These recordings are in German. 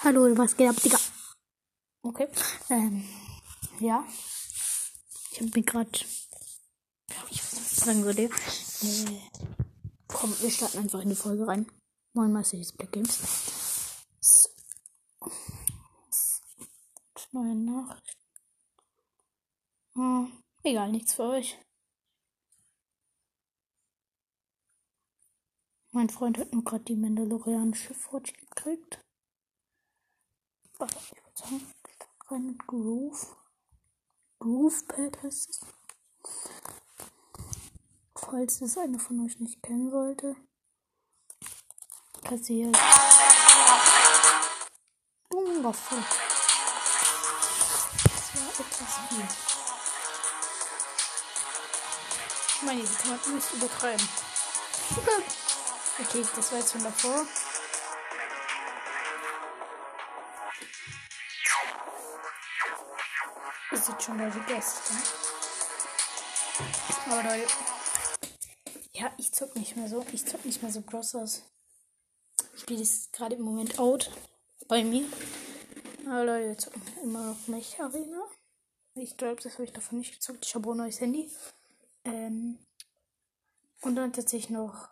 Hallo, was geht ab, Digga? Okay. Ähm, ja. Ich hab mir gerade. Ja, ich weiß nicht, was ich sagen würde. Äh, komm, wir starten einfach in die Folge rein. Moin Meister, ist Black Games. So. Neue Nachricht. Hm, egal, nichts für euch. Mein Freund hat nur gerade die Mandalorianische Forge gekriegt. Warte, ich würde sagen, mit Groove. Groove Pad heißt es. Falls es einer von euch nicht kennen sollte. Kassiert. Wundervoll. Das war etwas viel. Ich meine, die kann man nicht übertreiben. okay, das war jetzt schon davor. Schon Leute Gäste. Aber Leute. Ja, ich zock nicht mehr so. Ich zock nicht mehr so groß aus. Spiele das gerade im Moment out bei mir. Aber Leute, wir zocken immer noch Mech Arena. Ich glaube, das habe ich davon nicht gezockt. Ich habe auch ein neues Handy. Ähm, und dann tatsächlich noch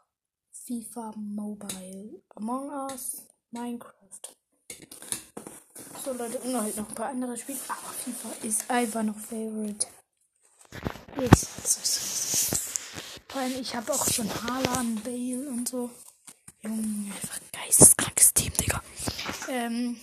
FIFA Mobile, Among Us, Minecraft. So Leute, und halt noch ein paar andere Spiele. Aber FIFA ist einfach noch Favorite. So. Vor allem, ich habe auch schon Haaland, Bale und so. Junge, einfach geisteskrankes Team, Digga. Ähm.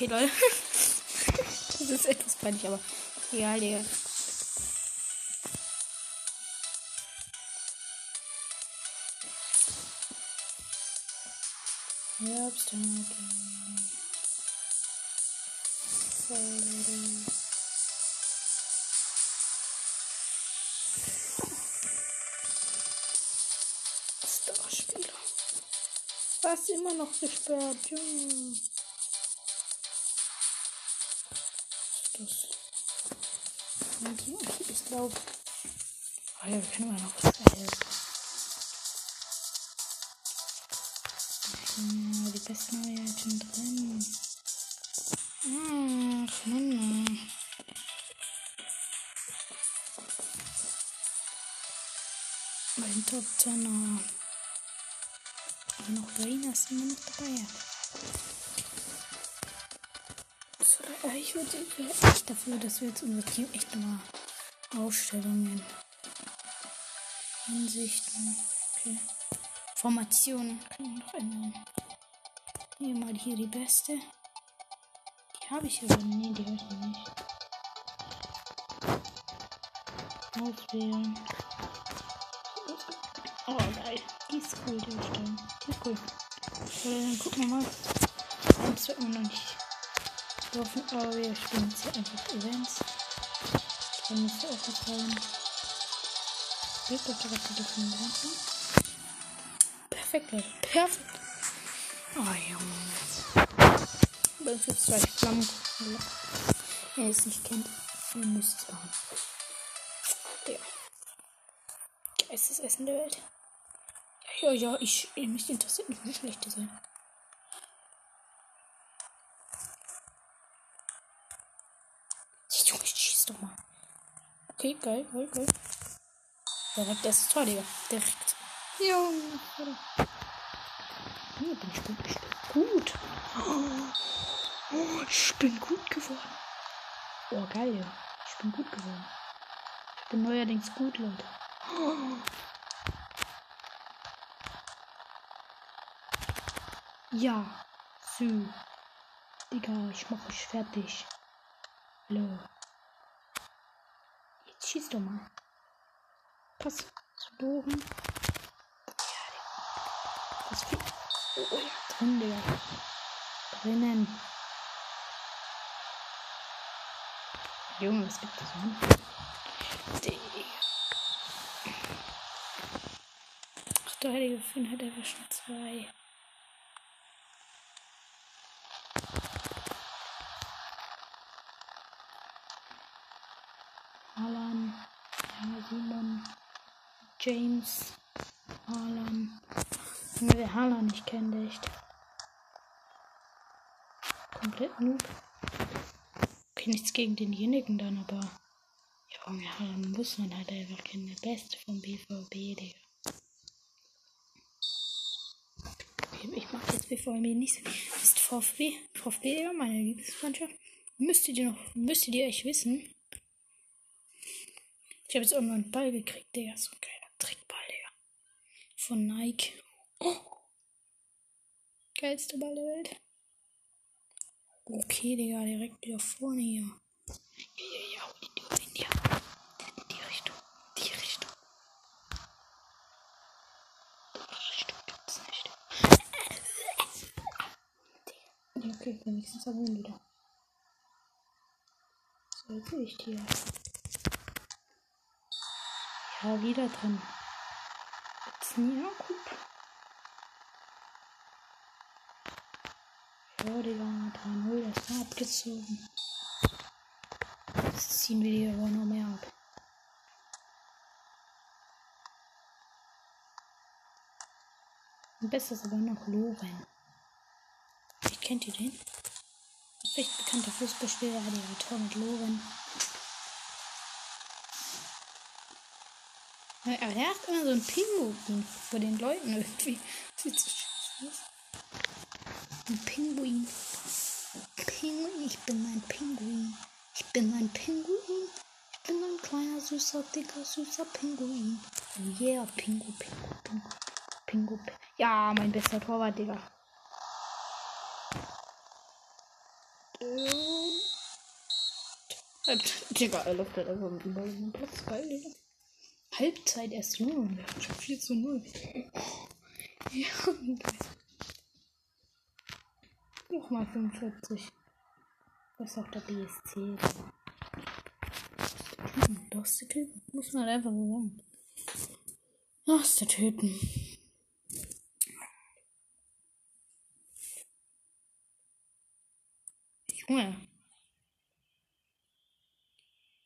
Okay, Leute. das ist etwas peinlich, aber egal, Digga. Herbst, okay. Was immer noch gesperrt, Junge. Das. Ich glaube. Oh ja, wir können immer noch was helfen. Ja, die besten schon drin. Ach, Mann. Mein Top 10er. Aber noch Reina ist immer noch dabei. Ich würde echt dafür, dass wir jetzt unser Team echt nochmal Aufstellungen, Ansichten, okay. Formationen können wir noch ändern. Nehmen mal hier die beste. Die habe ich aber. Nee, die habe ich noch nicht. Auswählen. Oh, geil. Die ist cool, die Bestellung. Die ist cool. So, dann gucken wir mal. Eins wird man noch nicht laufen, aber wir spielen jetzt hier einfach Events. Dann müsste auch was rein. Geht doch direkt wieder von Perfekt, Leute. Perfekt. Oh, Junge. Uns gibt es zwei Flammen. Ihr es nicht kennt, ihr müsst es machen. Ja. Geistes Essen der Welt. Ja, ja, ich, mich interessiert nicht, wie schlecht die sind. Junge, schieß doch mal. Okay, geil, geil, geil. Direkt erstes Tor, Digga. Direkt. Junge. Hier bin ich gut. Ich bin gut. Oh, ich bin gut geworden. Oh, geil. Ich bin gut geworden. Ich bin neuerdings gut, Leute. Ja. Sü. Digga, ich mach euch fertig. Hallo. Schieß doch mal. Pass zu Bogen. Ja, das viel. Oh, ja, drin, Digga. Drinnen. Junge, was gibt es? Digga. Ach, Der heilige Finn hat einfach schon zwei. Ja, Simon, James, Alan. Wer Haaland nicht kennt, echt. Komplett noob. Okay, nichts gegen denjenigen dann, aber. Junge, Haaland muss man halt einfach kennen. Der Beste vom BVB, Digga. Ich mag jetzt BVB nicht so. Ist VfB, VfB, Digga, meine Lieblingsmannschaft. Müsstet ihr noch, müsstet ihr euch wissen. Ich habe jetzt noch einen Ball gekriegt, Digga. So ein geiler Trickball, Digga. Von Nike. Oh. Geilste Ball der Welt. Okay, Digga, direkt wieder vorne hier. Ja, ja, ja, in die, Richtung. Die Richtung. Die Richtung gibt's nicht. Ja, okay, wenigstens aber wieder. So, jetzt sehe ich die. Ja, wieder drin. Jetzt nie Akku. Ja, Digga, 3-0, das war abgezogen. Jetzt ziehen wir die aber noch mehr ab. Am besten ist aber noch Loren. Ich kennt ihr den? Recht bekannter Fußballspieler, hat ja Tor mit Loren. Er hat immer so einen Pinguin vor den Leuten irgendwie. Sieht so scheiße aus. Ein Pinguin. Pinguin, ich bin ein Pinguin. Ich bin ein Pinguin. Ich bin ein kleiner, süßer, dicker, süßer Pinguin. Yeah, Pingu, Pingu, Pingu. Pingu. Ja, mein bester Torwart, Digga. Digga, er läuft halt einfach über den Platz. Geil, Digga. Halbzeit erst, Junge. Schon 4 zu 0. Ja. Nochmal 45. Das ist auch der BSC. Das ist der Typen. Muss man halt einfach so sagen. Das ist der Typen. Junge.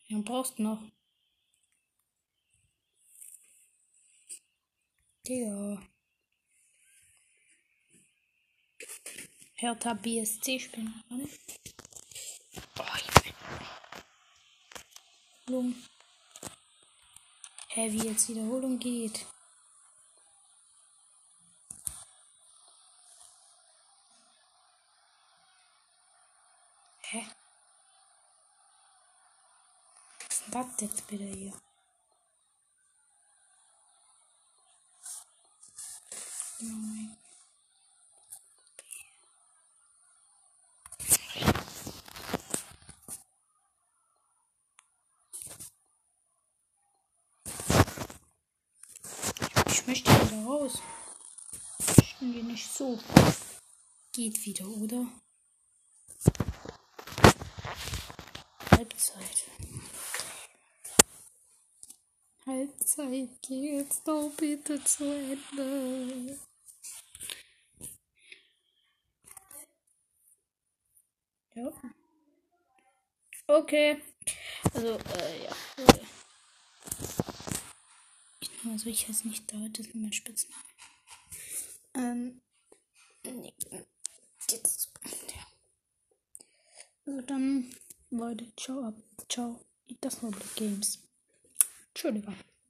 Ja, brauchst noch. Digga. Hertha BSC spielen. Warte. Oh, ich bin. Wiederholung. Hä, wie jetzt Wiederholung geht. Hä? Was ist denn das jetzt bitte hier? Nein. Ich möchte wieder raus. Möchten wir nicht so. Geht wieder, oder? Halbzeit. Halbzeit geht's doch bitte zu Ende. Ja. Okay. Also, äh, ja. Ich, also, ich heiße nicht da, das ist mein Spitzname. Ähm, nee. Jetzt, ja. Also dann, Leute, ciao ab. Ciao. Das war Games. Entschuldigung.